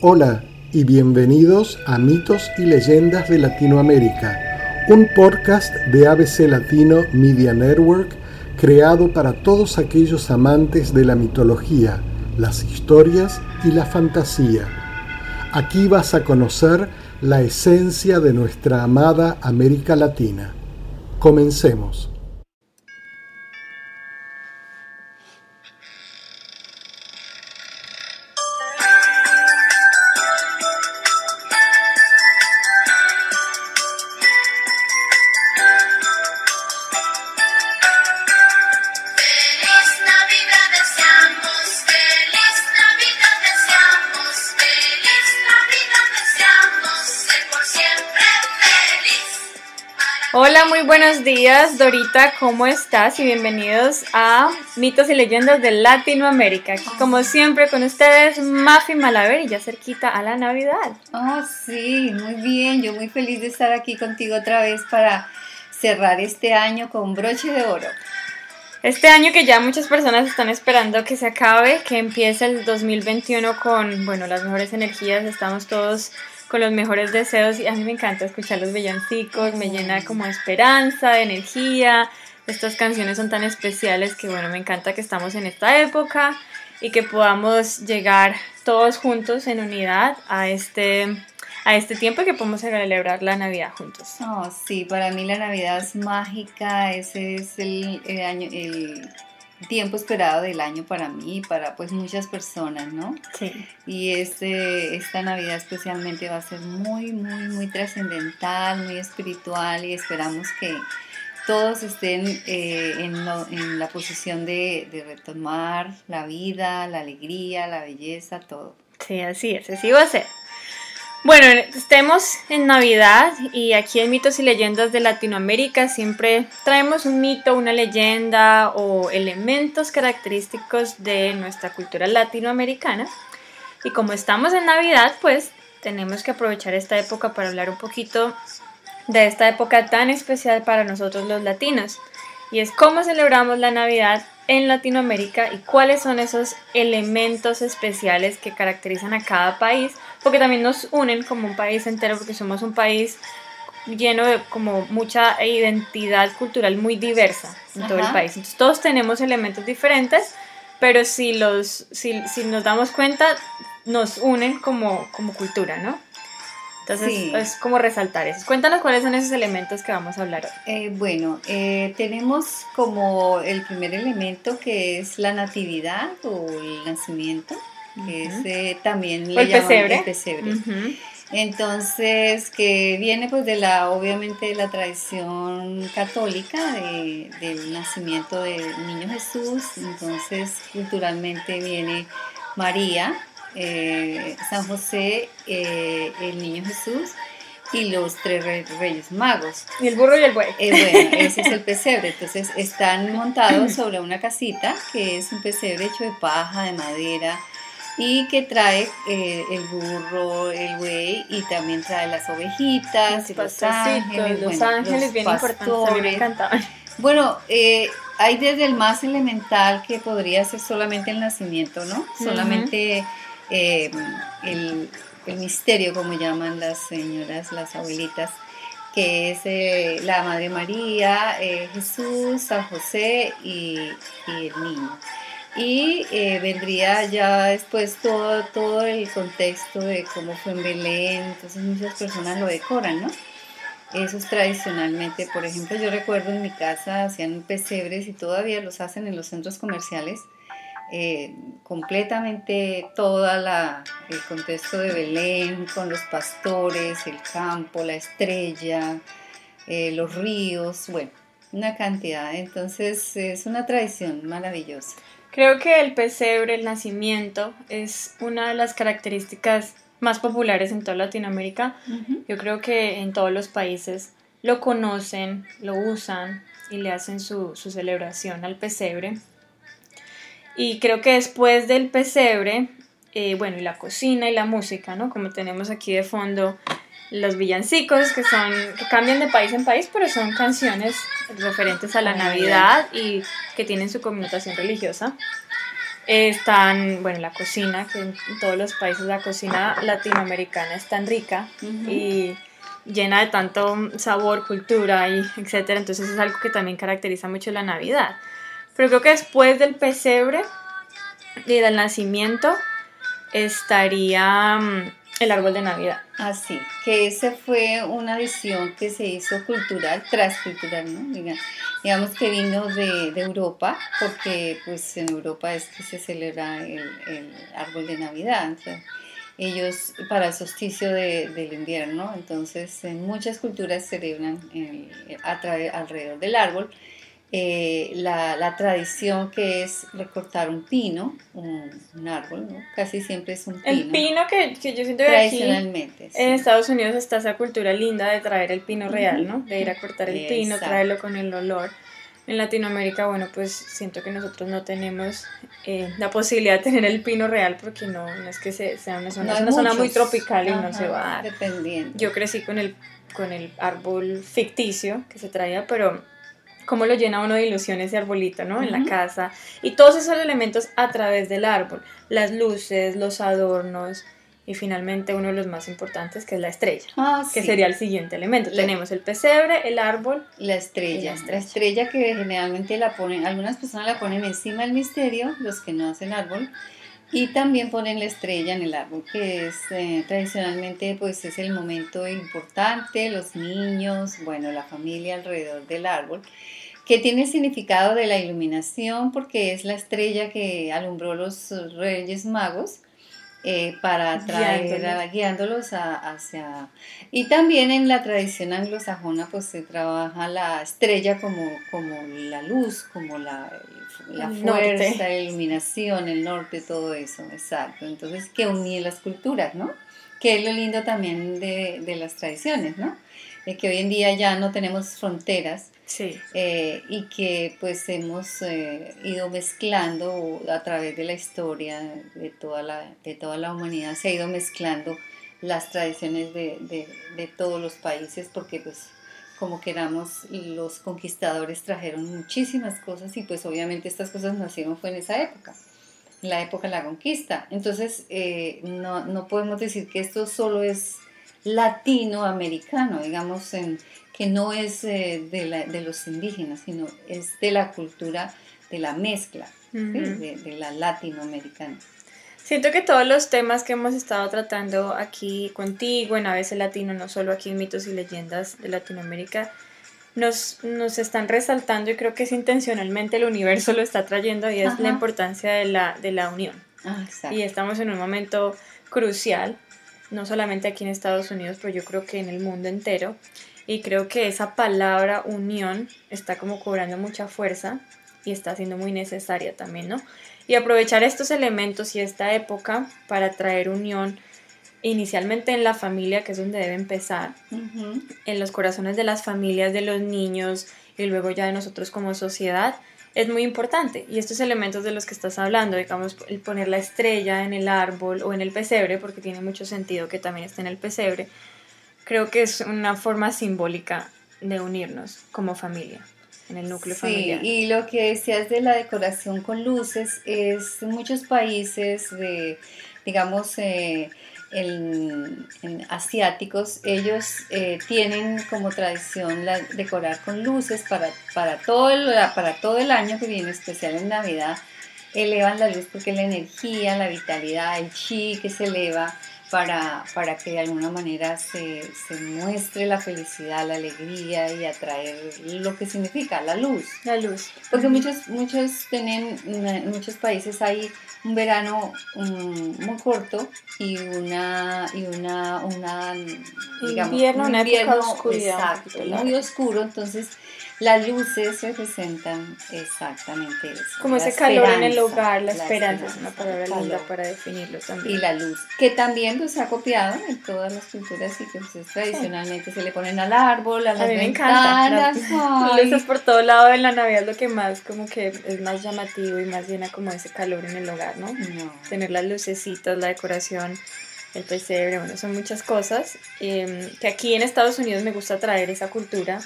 Hola y bienvenidos a Mitos y Leyendas de Latinoamérica, un podcast de ABC Latino Media Network creado para todos aquellos amantes de la mitología, las historias y la fantasía. Aquí vas a conocer la esencia de nuestra amada América Latina. Comencemos. Días, Dorita, ¿cómo estás? Y bienvenidos a Mitos y Leyendas de Latinoamérica. como siempre con ustedes, Mafi Malaver y ya cerquita a la Navidad. Oh, sí, muy bien. Yo muy feliz de estar aquí contigo otra vez para cerrar este año con broche de oro. Este año que ya muchas personas están esperando que se acabe, que empiece el 2021 con, bueno, las mejores energías, estamos todos con los mejores deseos y a mí me encanta escuchar los villancicos, me llena como esperanza, de energía. Estas canciones son tan especiales que bueno, me encanta que estamos en esta época y que podamos llegar todos juntos en unidad a este a este tiempo que podemos celebrar la Navidad juntos. Oh, sí, para mí la Navidad es mágica, ese es el, el año, tiempo esperado del año para mí y para pues muchas personas, ¿no? Sí. Y este, esta Navidad especialmente va a ser muy, muy, muy trascendental, muy espiritual y esperamos que todos estén eh, en, en, la posición de, de retomar la vida, la alegría, la belleza, todo. Sí, así es, así va a ser. Bueno, estemos en Navidad y aquí en Mitos y Leyendas de Latinoamérica siempre traemos un mito, una leyenda o elementos característicos de nuestra cultura latinoamericana. Y como estamos en Navidad, pues tenemos que aprovechar esta época para hablar un poquito de esta época tan especial para nosotros los latinos. Y es cómo celebramos la Navidad en Latinoamérica y cuáles son esos elementos especiales que caracterizan a cada país porque también nos unen como un país entero, porque somos un país lleno de como mucha identidad cultural muy diversa en todo el país. Entonces todos tenemos elementos diferentes, pero si, los, si, si nos damos cuenta, nos unen como, como cultura, ¿no? Entonces es como resaltar eso. Cuéntanos cuáles son esos elementos que vamos a hablar hoy. Eh, bueno, eh, tenemos como el primer elemento que es la natividad o el nacimiento que es eh, también le el pesebre. el pesebre. Entonces, que viene pues de la, obviamente de la tradición católica de, del nacimiento del niño Jesús, entonces culturalmente viene María, eh, San José, eh, el niño Jesús y los tres reyes magos. Y el burro y el buey. bueno, ese es el pesebre. Entonces están montados sobre una casita que es un pesebre hecho de paja, de madera, y que trae eh, el burro, el buey y también trae las ovejitas, los, ángeles, los ángeles bien importantes, me encantaban. Bueno, eh, hay desde el más elemental que podría ser solamente el nacimiento, ¿no? Solamente eh, el, misterio, como llaman las señoras, las abuelitas, que es la Madre María, Jesús, San José y el niño y eh, vendría ya después todo, todo el contexto de cómo fue en Belén, entonces muchas personas lo decoran, ¿no? Eso es tradicionalmente, por ejemplo, yo recuerdo en mi casa hacían pesebres y todavía los hacen en los centros comerciales, eh, completamente todo el contexto de Belén, con los pastores, el campo, la estrella, eh, los ríos, bueno, una cantidad. Entonces es una tradición maravillosa. Creo que el pesebre, el nacimiento, es una de las características más populares en toda Latinoamérica. Yo creo que en todos los países lo conocen, lo usan y le hacen su, su celebración al pesebre. Y creo que después del pesebre, eh, bueno, y la cocina y la música, ¿no? Como tenemos aquí de fondo los villancicos, que son, que cambian de país en país, pero son canciones referentes a la Navidad y que tienen su connotación religiosa. Están, bueno, la cocina, que en todos los países la cocina latinoamericana es tan rica y llena de tanto sabor, cultura y etcétera. Entonces es algo que también caracteriza mucho la Navidad. Pero creo que después del pesebre y del nacimiento estaría mm, el árbol de Navidad. Así, ah, que esa fue una visión que se hizo cultural, transcultural, ¿no? digamos que vino de, Europa, porque pues en Europa es que se celebra el, árbol de Navidad. ellos para el solsticio del invierno, entonces en muchas culturas celebran el, alrededor del árbol eh, la, tradición que es recortar un pino, un, árbol, ¿no? Casi siempre es un pino. El pino que, yo siento que aquí en Estados Unidos está esa cultura linda de traer el pino real, ¿no? De ir a cortar el pino, traerlo con el olor. En Latinoamérica, bueno, pues siento que nosotros no tenemos eh, la posibilidad de tener el pino real porque no, no es que sea una zona, es una zona muy tropical y no se va a dar. Dependiendo. Yo crecí con el, con el árbol ficticio que se traía, pero cómo lo llena uno de ilusiones de arbolito, ¿no? En la casa. Y todos esos elementos a través del árbol. Las luces, los adornos. Y finalmente uno de los más importantes que es la estrella, ah, que sería el siguiente elemento. Tenemos el pesebre, el árbol. La estrella. la estrella. que generalmente la ponen, algunas personas la ponen encima del misterio, los que no hacen árbol, y también ponen la estrella en el árbol, que es eh, tradicionalmente pues es el momento importante, los niños, bueno, la familia alrededor del árbol que tiene el significado de la iluminación porque es la estrella que alumbró los reyes magos eh, para traer, guiándolos, hacia... Y también en la tradición anglosajona pues se trabaja la estrella como, como la luz, como la, la fuerza, la iluminación, el norte, todo eso, exacto. Entonces que unía las culturas, ¿no? Que es lo lindo también de, de las tradiciones, ¿no? De que hoy en día ya no tenemos fronteras, Eh, y que pues hemos eh, ido mezclando a través de la historia de toda la, de toda la humanidad, se ha ido mezclando las tradiciones de, de, todos los países porque pues como queramos los conquistadores trajeron muchísimas cosas y pues obviamente estas cosas nacieron fue en esa época en la época de la conquista. Entonces eh, no, no podemos decir que esto solo es latinoamericano digamos en que no es eh, de, la, de, los indígenas, sino es de la cultura, de la mezcla, de, la latinoamericana. Siento que todos los temas que hemos estado tratando aquí contigo, en ABC Latino, no solo aquí en Mitos y Leyendas de Latinoamérica, nos, nos están resaltando y creo que es intencionalmente el universo lo está trayendo y es la importancia de la, de la unión. Ah, y estamos en un momento crucial, no solamente aquí en Estados Unidos, pero yo creo que en el mundo entero, y creo que esa palabra unión está como cobrando mucha fuerza y está siendo muy necesaria también, ¿no? Y aprovechar estos elementos y esta época para traer unión inicialmente en la familia, que es donde debe empezar, en los corazones de las familias, de los niños y luego ya de nosotros como sociedad, es muy importante. Y estos elementos de los que estás hablando, digamos, el poner la estrella en el árbol o en el pesebre, porque tiene mucho sentido que también esté en el pesebre, creo que es una forma simbólica de unirnos como familia en el núcleo sí, familiar. Y lo que decías de la decoración con luces es muchos países de, digamos, eh, en, asiáticos, ellos eh, tienen como tradición la, decorar con luces para, para, todo el, para todo el año que viene, especial en Navidad, elevan la luz porque la energía, la vitalidad, el chi que se eleva para, para que de alguna manera se, se, muestre la felicidad, la alegría y atraer lo que significa la luz. La luz. Porque muchos, muchos tienen, en muchos países hay un verano muy corto y una, y una, una digamos, invierno, un invierno oscuridad, muy oscuro, entonces las luces representan exactamente eso. Como ese calor en el hogar, la, esperanza, es una palabra linda para definirlo también. Y la luz, que también pues, se ha copiado en todas las culturas y que pues, tradicionalmente se le ponen al árbol, a las a mí me encanta. luces por todo lado en la Navidad lo que más como que es más llamativo y más llena como ese calor en el hogar, ¿no? Tener las lucecitas, la decoración el pesebre, bueno, son muchas cosas. Em, que aquí en Estados Unidos me gusta traer esa cultura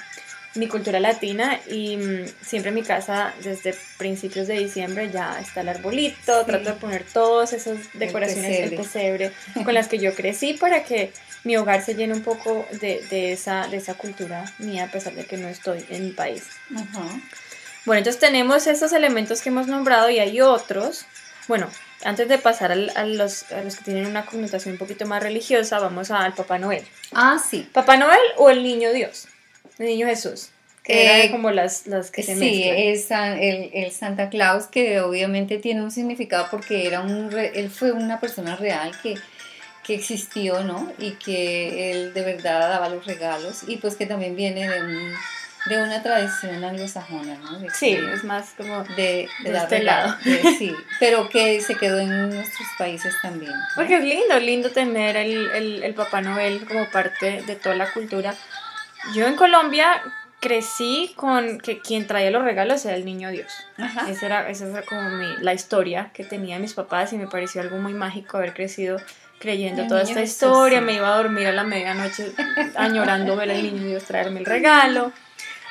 mi cultura latina y mm, siempre en mi casa desde principios de diciembre ya está el arbolito, trato de poner todas esas decoraciones del pesebre con las que yo crecí para que mi hogar se llene un poco de, de, esa, de esa cultura mía a pesar de que no estoy en mi país. Bueno, entonces tenemos esos elementos que hemos nombrado y hay otros. Bueno, antes de pasar a, los, a los que tienen una connotación un poquito más religiosa, vamos al Papá Noel. Ah, sí. ¿Papá Noel o el Niño Dios? El Niño Jesús. Que eran eh, como las, las que se Sí, es el, el, Santa Claus, que obviamente tiene un significado porque era un él fue una persona real que, que existió, ¿no? Y que él de verdad daba los regalos y pues que también viene de un de una tradición anglosajona, ¿no? sí, es más como de, de, este lado. sí, pero que se quedó en nuestros países también. Porque es lindo, lindo tener el, el, el, Papá Noel como parte de toda la cultura. Yo en Colombia crecí con que quien traía los regalos era el niño Dios. Ajá. Esa, era, esa era como mi, la historia que tenía mis papás y me pareció algo muy mágico haber crecido creyendo toda esta historia. Me iba a dormir a la medianoche añorando ver al niño Dios traerme el regalo.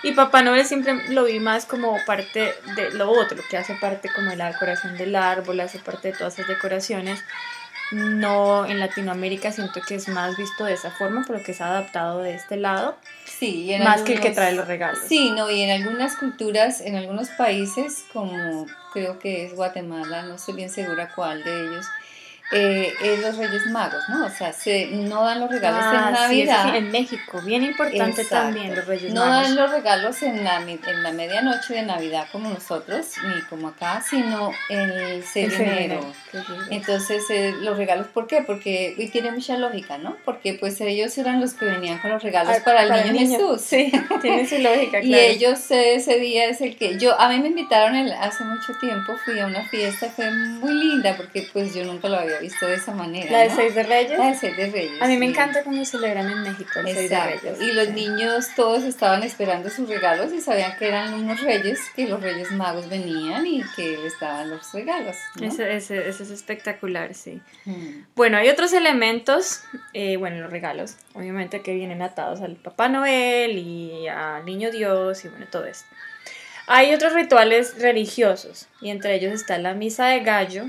Y Papá Noel siempre lo vi más como parte de lo otro, que hace parte como de la decoración del árbol, hace parte de todas esas decoraciones. No, en Latinoamérica siento que es más visto de esa forma, pero que se ha adaptado de este lado. Sí, más que el que trae los regalos. Sí, no, y en algunas culturas, en algunos países, como creo que es Guatemala, no estoy bien segura cuál de ellos, eh, es los Reyes Magos, ¿no? O sea, se, no dan los regalos en ah, Navidad. Sí, en México, bien importante también los Reyes Magos. No dan los regalos en la, en la medianoche de Navidad como nosotros, ni como acá, sino el 6 de enero. Entonces, eh, los regalos, ¿por qué? Porque, y tiene mucha lógica, ¿no? Porque pues ellos eran los que venían con los regalos ah, para, el niño, Jesús. Sí, tiene su lógica, claro. Y ellos ese día es el que, yo, a mí me invitaron el, hace mucho tiempo, fui a una fiesta, fue muy linda porque pues yo nunca lo había visto de esa manera. ¿La de Seis de Reyes? La de Seis de Reyes. A mí me encanta cómo celebran en México el Seis de Reyes. Y los niños todos estaban esperando sus regalos y sabían que eran unos reyes, que los reyes magos venían y que les daban los regalos. Ese, ese, es espectacular, sí. Hmm. Bueno, hay otros elementos, eh, bueno, los regalos, obviamente que vienen atados al Papá Noel y al Niño Dios y bueno, todo esto. Hay otros rituales religiosos y entre ellos está la misa de gallo,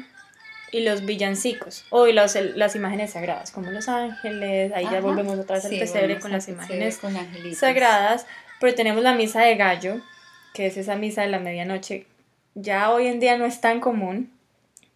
y los villancicos o los, las imágenes sagradas, como los ángeles, ahí ya volvemos otra vez al pesebre con las imágenes sagradas, pero tenemos la misa de gallo, que es esa misa de la medianoche, ya hoy en día no es tan común,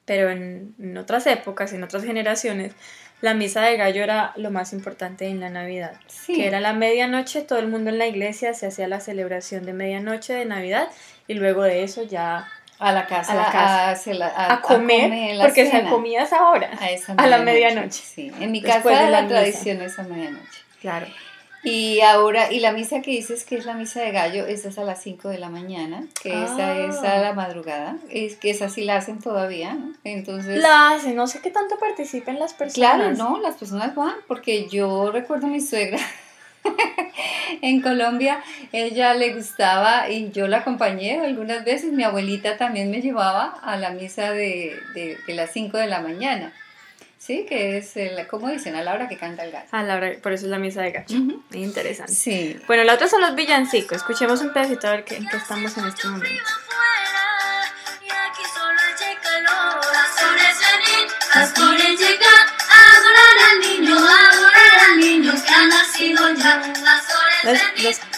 pero en, otras épocas, en otras generaciones, la misa de gallo era lo más importante en la Navidad, que era la medianoche, todo el mundo en la iglesia se hacía la celebración de medianoche de Navidad y luego de eso ya a la casa, a, la casa, a, comer, porque se comía esa hora, a, la medianoche. Sí, en mi casa la, tradición es a medianoche. Claro. Y ahora, y la misa que dices que es la misa de gallo, esa es a las 5 de la mañana, que esa es a la madrugada, es que esa sí la hacen todavía, ¿no? Entonces... La hacen, no sé qué tanto participen las personas. Claro, no, las personas van, porque yo recuerdo a mi suegra en Colombia ella le gustaba y yo la acompañé algunas veces. Mi abuelita también me llevaba a la misa de, de, las 5 de la mañana. Sí, que es, el, como dicen, a la hora que canta el gallo. A la hora, por eso es la misa de gallo. Interesante. Sí. Bueno, la otra son los villancicos. Escuchemos un pedacito a ver qué, en qué estamos en este momento.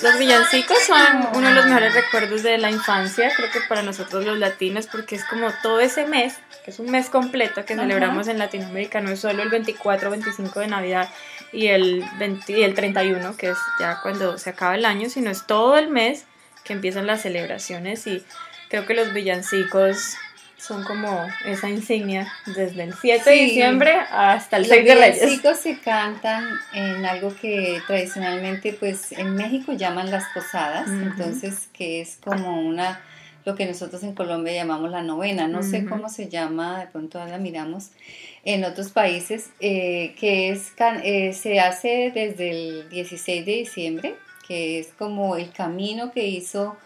Los, villancicos son uno de los mejores recuerdos de la infancia, creo que para nosotros los latinos, porque es como todo ese mes, que es un mes completo que celebramos en Latinoamérica, no es solo el 24 25 de Navidad y el, 20, y el 31, que es ya cuando se acaba el año, sino es todo el mes que empiezan las celebraciones y creo que los villancicos son como esa insignia desde el 7 de diciembre hasta el 6 de Reyes. Los chicos se cantan en algo que tradicionalmente pues en México llaman las posadas, entonces que es como una lo que nosotros en Colombia llamamos la novena, no sé cómo se llama, de pronto la miramos en otros países, eh, que es eh, se hace desde el 16 de diciembre, que es como el camino que hizo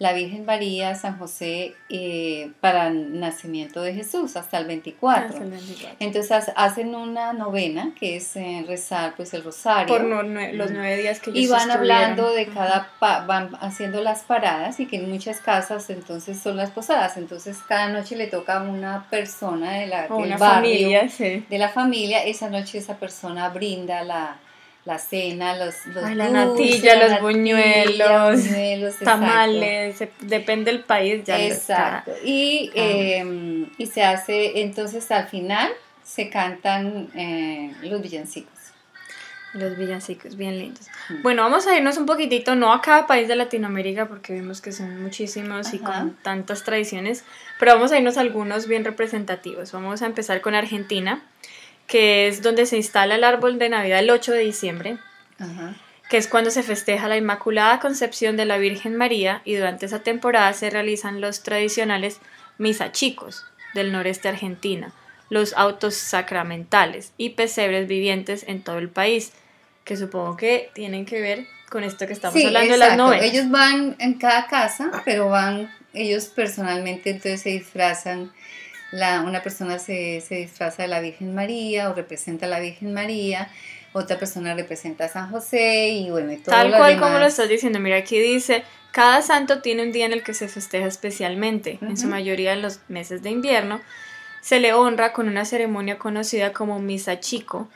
la Virgen María, San José eh, para el nacimiento de Jesús hasta el 24. Hasta el 24. Entonces hacen una novena que es eh, rezar pues el rosario. Por no- los nueve días que ellos y van hablando de cada, pa- van haciendo las paradas y que en muchas casas entonces son las posadas, entonces cada noche le toca a una persona de la, del una barrio, familia, sí. de la familia, esa noche esa persona brinda la, la cena, los, los Ay, la dulces, natilla, la los natilla, buñuelos, buñuelos. Tamales, depende del país. Ya Exacto. Y, Ah. eh, y se hace, entonces al final se cantan eh, los villancicos. Los villancicos, bien lindos. Mm. Bueno, vamos a irnos un poquitito, no a cada país de Latinoamérica, porque vimos que son muchísimos y Ajá. con tantas tradiciones, pero vamos a irnos a algunos bien representativos. Vamos a empezar con Argentina, que es donde se instala el árbol de Navidad el 8 de diciembre, Ajá. que es cuando se festeja la Inmaculada Concepción de la Virgen María y durante esa temporada se realizan los tradicionales misa chicos del noreste argentina, los autos sacramentales y pesebres vivientes en todo el país, que supongo que tienen que ver con esto que estamos Sí, hablando de las novenas. Ellos van en cada casa, pero van ellos personalmente, entonces se disfrazan. La, una persona se, se disfraza de la Virgen María o representa a la Virgen María, otra persona representa a San José y bueno, y todo Tal lo cual demás. como lo estás diciendo, mira aquí dice, cada santo tiene un día en el que se festeja especialmente, en su mayoría en los meses de invierno, se le honra con una ceremonia conocida como misa chico,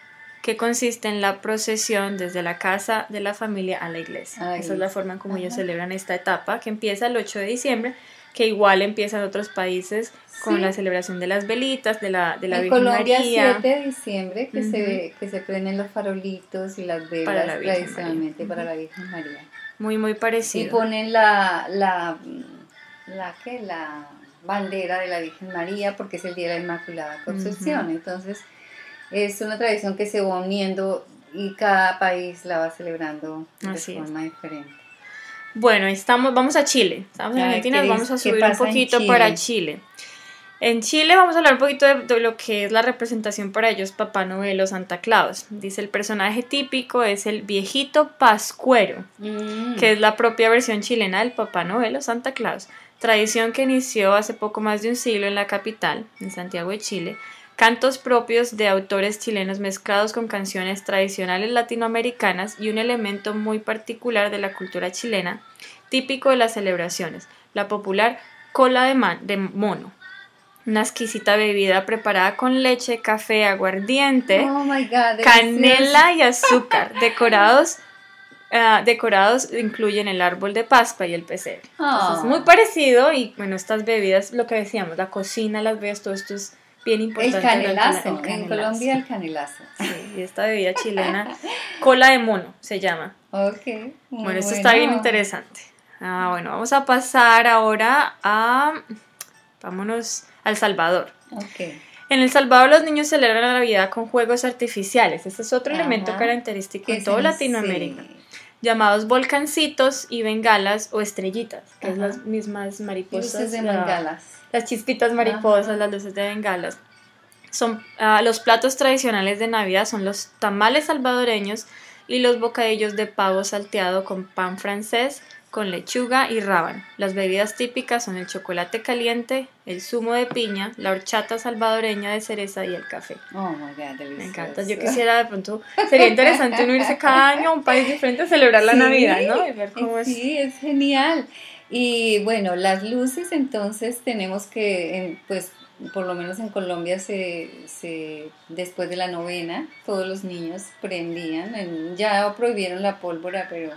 que consiste en la procesión desde la casa de la familia a la iglesia. Esa es la forma en como ellos celebran esta etapa, que empieza el 8 de diciembre, que igual empieza en otros países con Sí. la celebración de las velitas, de la, de la en Virgen Colombia María. 7 de diciembre que, se, que se prenden los farolitos y las Para velas la tradicionalmente María. para la Virgen María. Muy, muy Y parecido. ponen la, la, la, ¿qué? la bandera de la Virgen María porque es el Día de la Inmaculada Concepción. Entonces es una tradición que se va uniendo y cada país la va celebrando de Así es. forma diferente. Bueno, estamos, vamos a Chile. Estamos en Ay, Argentina, ¿qué vamos a subir un poquito Chile? para Chile. En Chile vamos a hablar un poquito de, de lo que es la representación para ellos Papá Noel o Santa Claus. Dice el personaje típico es el viejito pascuero, Mm. que es la propia versión chilena del Papá Noel o Santa Claus. Tradición que inició hace poco más de un siglo en la capital, en Santiago de Chile. Cantos propios de autores chilenos mezclados con canciones tradicionales latinoamericanas y un elemento muy particular de la cultura chilena, típico de las celebraciones, la popular cola de, man- de mono. Una exquisita bebida preparada con leche, café, aguardiente, Oh my God, canela y azúcar. Decorados, ah, decorados incluyen el árbol de Pascua y el pesebre. Entonces, es muy Ah. parecido y bueno, estas bebidas, lo que decíamos, la cocina, las bebidas, todo esto es bien El importante. la- canelazo, el en. Colombia el canelazo. Sí, y esta bebida chilena, cola de mono se llama. Ok. muy Bueno, esto está bien interesante. Ah, bueno, vamos a pasar ahora a, vámonos, al Salvador. Ok. En El Salvador los niños celebran la Navidad con juegos artificiales. Este es otro elemento característico ¿Qué en todo es? Latinoamérica. Sí. Llamados volcancitos y bengalas o estrellitas, que es Ajá. las mismas mariposas. Luces de la- bengalas. las chispitas mariposas, Ajá. las luces de bengalas. Son, ah, los platos tradicionales de Navidad son los tamales salvadoreños y los bocadillos de pavo salteado con pan francés, con lechuga y rábano. Las bebidas típicas son el chocolate caliente, el zumo de piña, la horchata salvadoreña de cereza y el café. Oh my God, delicioso. Me encanta. Yo quisiera de pronto, sería interesante uno irse cada año a un país diferente a celebrar la Navidad, ¿no? Y ver cómo es. Sí, es genial. Y bueno, las luces entonces tenemos que, pues por lo menos en Colombia se, se después de la novena, todos los niños prendían, en- ya prohibieron la pólvora, pero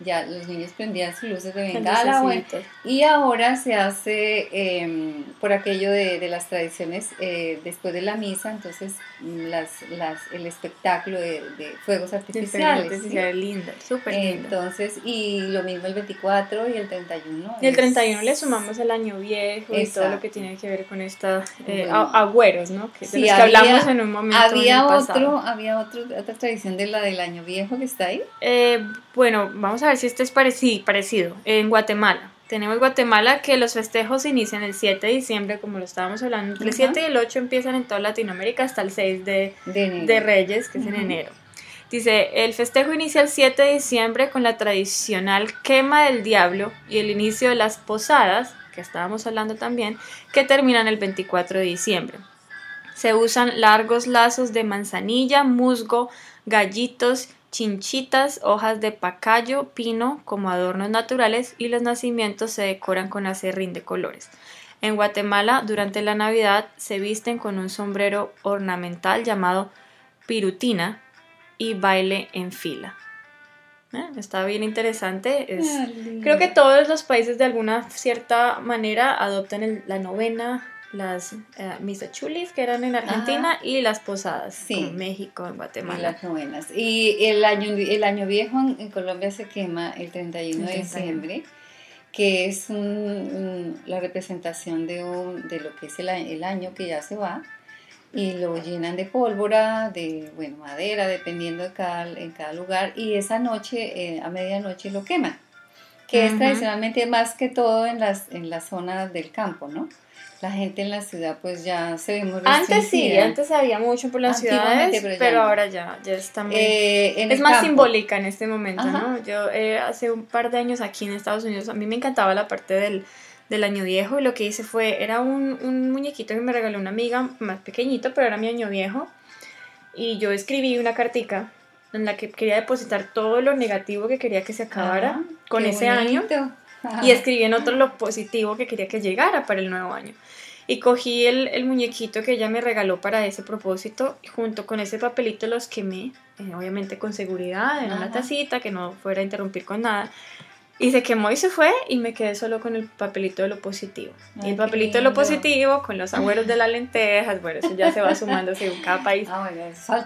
ya los niños prendían sus luces de bengala. bueno, y ahora se hace eh, por aquello de, de las tradiciones eh, después de la misa, entonces las, las, el espectáculo de, de fuegos artificiales. Es súper linda. Entonces, y lo mismo el 24 y el 31. Y el es- 31 le sumamos el año viejo y todo lo que tiene que ver con esta eh, Bueno. agüeros, ¿no? Que de Sí, los que había- hablamos en un momento. en Había otro, había otro, otra tradición de la del año viejo que está ahí. Eh, bueno, vamos a ver si este es parecido, parecido. En Guatemala. Tenemos Guatemala que los festejos inician el 7 de diciembre, como lo estábamos hablando. Entre el Ajá. 7 y el 8 empiezan en toda Latinoamérica hasta el 6 de, De Reyes, que es en enero. Dice, el festejo inicia el 7 de diciembre con la tradicional quema del diablo y el inicio de las posadas, que estábamos hablando también, que terminan el 24 de diciembre. Se usan largos lazos de manzanilla, musgo, gallitos, chinchitas, hojas de pacayo, pino como adornos naturales y los nacimientos se decoran con acerrín de colores. En Guatemala, durante la Navidad, se visten con un sombrero ornamental llamado pirutina y baile en fila. ¿Eh? Está bien interesante. creo que todos los países de alguna cierta manera adoptan la novena, las uh, misachulis que eran en Argentina y las posadas en México, en Guatemala. Y las novenas. Y el año, el año viejo en, Colombia se quema el 31 de diciembre, que es la representación de, un, de lo que es el, el, año que ya se va. Y lo llenan de pólvora, de bueno, madera, dependiendo de cada, en cada lugar. Y esa noche, eh, a medianoche, lo queman. Que es tradicionalmente más que todo en las, en las zonas del campo, ¿no? La gente en la ciudad pues ya se ve muy Antes sí, antes había mucho por las ciudades, pero, ahora ya, ya está muy... Eh, es más simbólica en este momento, ¿no? Yo eh, hace un par de años aquí en Estados Unidos, a mí me encantaba la parte del, del año viejo y lo que hice fue, era un, un muñequito que me regaló una amiga más pequeñito, pero era mi año viejo, y yo escribí una cartica en la que quería depositar todo lo negativo que quería que se acabara con ese año y escribí en otro lo positivo que quería que llegara para el nuevo año. Y cogí el, el muñequito que ella me regaló para ese propósito y junto con ese papelito los quemé, eh, obviamente con seguridad, en una tacita que no fuera a interrumpir con nada. Y se quemó y se fue y me quedé solo con el papelito de lo positivo. y el papelito de lo positivo con los agüeros de las lentejas, bueno, eso ya se va sumando según cada país. Ah,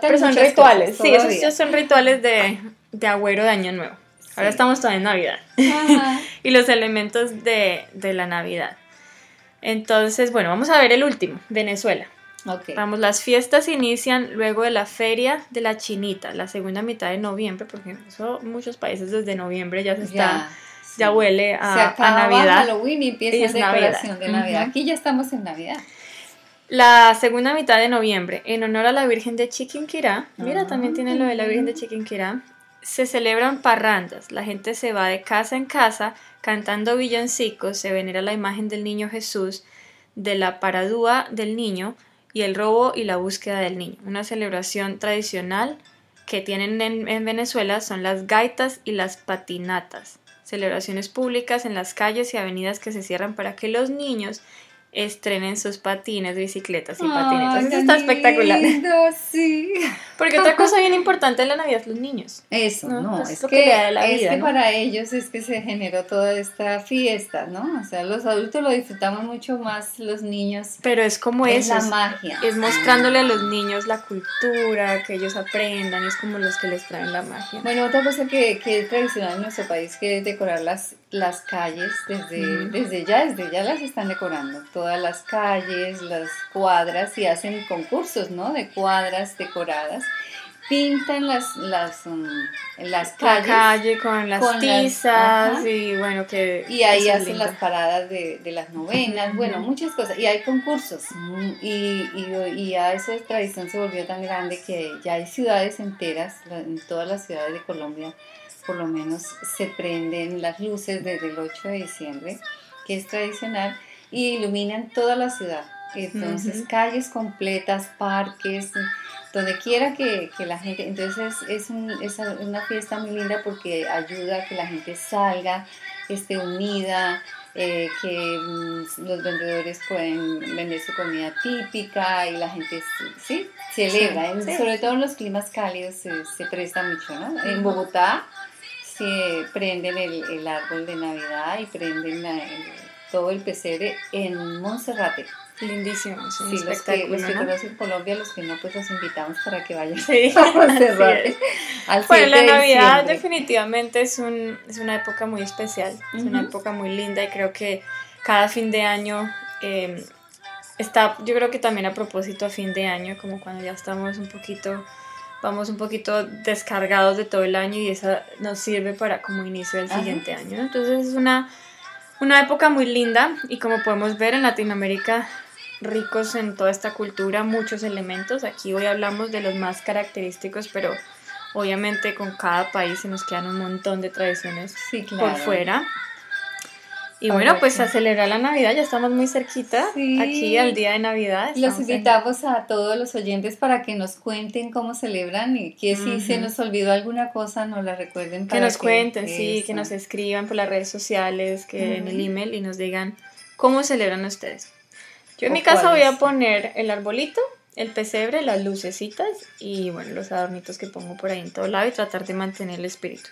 Pero son rituales, sí, esos son rituales de, de agüero de Año Nuevo. Ahora estamos todavía en Navidad. y los elementos de, de, la Navidad. Entonces, bueno, vamos a ver el último, Venezuela. Vamos, las fiestas inician luego de la feria de la chinita, la segunda mitad de noviembre, porque eso muchos países desde noviembre ya se está, ya, huele a, se acaba a Navidad. Halloween y empieza la decoración de Navidad. Aquí ya estamos en Navidad. La segunda mitad de noviembre, en honor a la Virgen de Chiquinquirá, mira, también tiene lo de la Virgen de Chiquinquirá, se celebran parrandas, la gente se va de casa en casa cantando villancicos, se venera la imagen del niño Jesús, de la paradúa del niño y el robo y la búsqueda del niño. Una celebración tradicional que tienen en, en Venezuela son las gaitas y las patinatas, celebraciones públicas en las calles y avenidas que se cierran para que los niños estrenen sus patines, bicicletas y patinetas. Eso está espectacular. sí. Porque otra cosa bien importante de la Navidad es los niños. Eso, no, es, que, es que para ellos es que se generó toda esta fiesta, ¿no? O sea, los adultos lo disfrutamos mucho más, los niños. Pero es como es la magia. Es mostrándole a los niños la cultura, que ellos aprendan, es como los que les traen la magia. Bueno, otra cosa que, que es tradicional en nuestro país, que es decorar las, las calles, desde, desde ya, desde ya las están decorando todas las calles, las cuadras y hacen concursos, ¿no? De cuadras decoradas. Pintan las, las, um, las calles. La calle con las tizas y bueno, que... Y ahí hacen las paradas de, de las novenas, bueno, muchas cosas. Y hay concursos. Y, y, y ya esa tradición se volvió tan grande que ya hay ciudades enteras, en todas las ciudades de Colombia, por lo menos se prenden las luces desde el 8 de diciembre, que es tradicional y iluminan toda la ciudad. Entonces, calles completas, parques, donde quiera que, que la gente, entonces es, un, es, una fiesta muy linda porque ayuda a que la gente salga, esté unida, eh, que mm, los vendedores pueden vender su comida típica y la gente sí, celebra, sobre todo en los climas cálidos se, se presta mucho, ¿no? En Bogotá se prenden el, el árbol de Navidad y prenden la, todo el pesebre en Monserrate. Lindísimo, sí, los que, los que conocen Colombia, los que no, pues los invitamos para que vayan a Monserrate. bueno, la Navidad definitivamente es, un, es una época muy especial, es una época muy linda y creo que cada fin de año em, está, yo creo que también a propósito a fin de año, como cuando ya estamos un poquito, vamos un poquito descargados de todo el año y eso nos sirve para como inicio del siguiente año. Entonces es una una época muy linda y como podemos ver en Latinoamérica, ricos en toda esta cultura, muchos elementos. Aquí hoy hablamos de los más característicos, pero Obviamente con cada país se nos quedan un montón de tradiciones Sí, por claro. fuera. Y bueno, pues a celebrar la Navidad, ya estamos muy cerquita, Sí. aquí al día de Navidad. Los en- invitamos a todos los oyentes para que nos cuenten cómo celebran y que si se nos olvidó alguna cosa nos la recuerden. Que para nos cuenten, sí, que nos escriban por las redes sociales, que en el email y nos digan cómo celebran ustedes. Yo en mi casa voy a poner el arbolito, el pesebre, las lucecitas y bueno, los adornitos que pongo por ahí en todo lado y tratar de mantener el espíritu.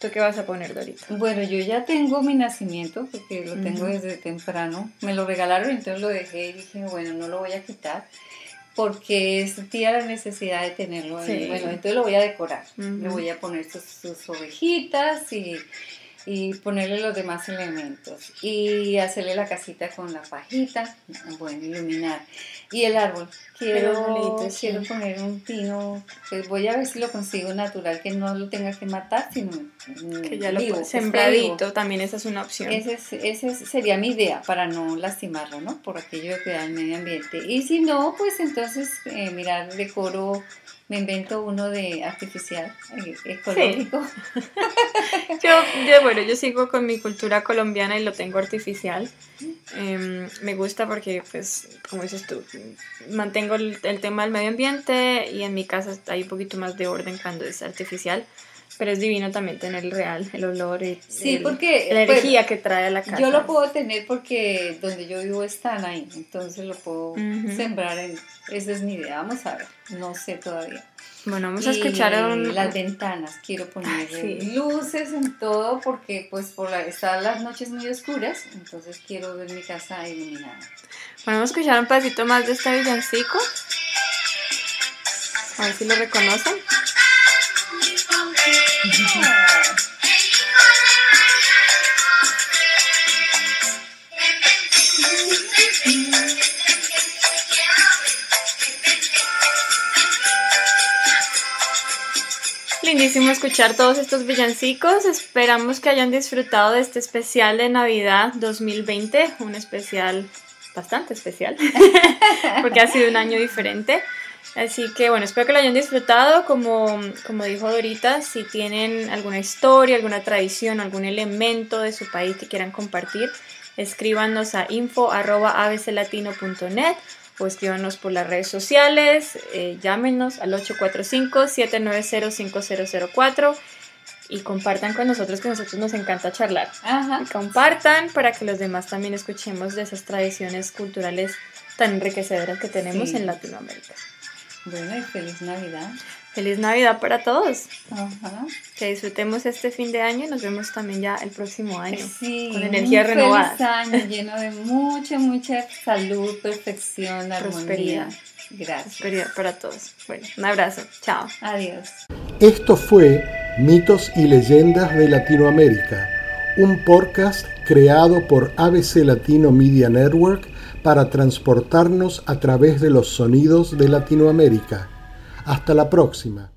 ¿Tú qué vas a poner, Dorita? Bueno, yo ya tengo mi nacimiento porque lo tengo desde temprano. Me lo regalaron, entonces lo dejé y dije, bueno, no lo voy a quitar porque sentía la necesidad de tenerlo. Sí. Bueno, entonces lo voy a decorar. Ujú. Le voy a poner sus, sus ovejitas y, y ponerle los demás elementos. Y hacerle la casita con la pajita, bueno, iluminar. Y el árbol. Quiero, sí. quiero poner un pino, pues voy a ver si lo consigo natural, que no lo tenga que matar, sino mm, Que ya lo vivo, esté sembradito, vivo. también esa es una opción. Ese, es- ese es- sería mi idea para no lastimarlo, ¿no? Por aquello de cuidar el medio ambiente. Y si no, pues entonces eh, mirar decoro, me invento uno de artificial, eh, ecológico. Yo, yo, bueno, yo sigo con mi cultura colombiana y lo tengo artificial. Em, me gusta porque, pues, como dices tú, mantengo el, el tema del medio ambiente y en mi casa hay un poquito más de orden cuando es artificial. Pero es divino también tener el real, el olor y Sí, el- porque, la energía que trae a la casa. Yo lo puedo tener porque donde yo vivo están ahí, entonces lo puedo sembrar en... Esa es mi idea, vamos a ver, no sé todavía. Bueno, vamos a escuchar un... las ventanas, quiero poner sí. luces en todo porque pues por la, están las noches muy oscuras, entonces quiero ver mi casa iluminada. Bueno, vamos a escuchar un pedacito más de este villancico. A ver si lo reconocen. Lindísimo escuchar todos estos villancicos. Esperamos que hayan disfrutado de este especial de Navidad 2020, un especial bastante especial, porque ha sido un año diferente. Así que bueno, espero que lo hayan disfrutado. Como, como dijo Dorita, si tienen alguna historia, alguna tradición, algún elemento de su país que quieran compartir, escríbanos a info.abclatino.net o escríbanos por las redes sociales, eh, llámenos al 845-790-5004 y compartan con nosotros que a nosotros nos encanta charlar. Ajá. Y compartan para que los demás también escuchemos de esas tradiciones culturales tan enriquecedoras que tenemos Sí. en Latinoamérica. Bueno, y feliz Navidad. Feliz Navidad para todos. Ajá. Que disfrutemos este fin de año y nos vemos también ya el próximo año. Sí, con energías un renovadas. Feliz año lleno de mucha, mucha salud, perfección, Prosperidad. armonía. Gracias. Prosperidad para todos. Bueno, un abrazo. Chao. Adiós. Esto fue Mitos y Leyendas de Latinoamérica, un podcast creado por ABC Latino Media Network para transportarnos a través de los sonidos de Latinoamérica. Hasta la próxima.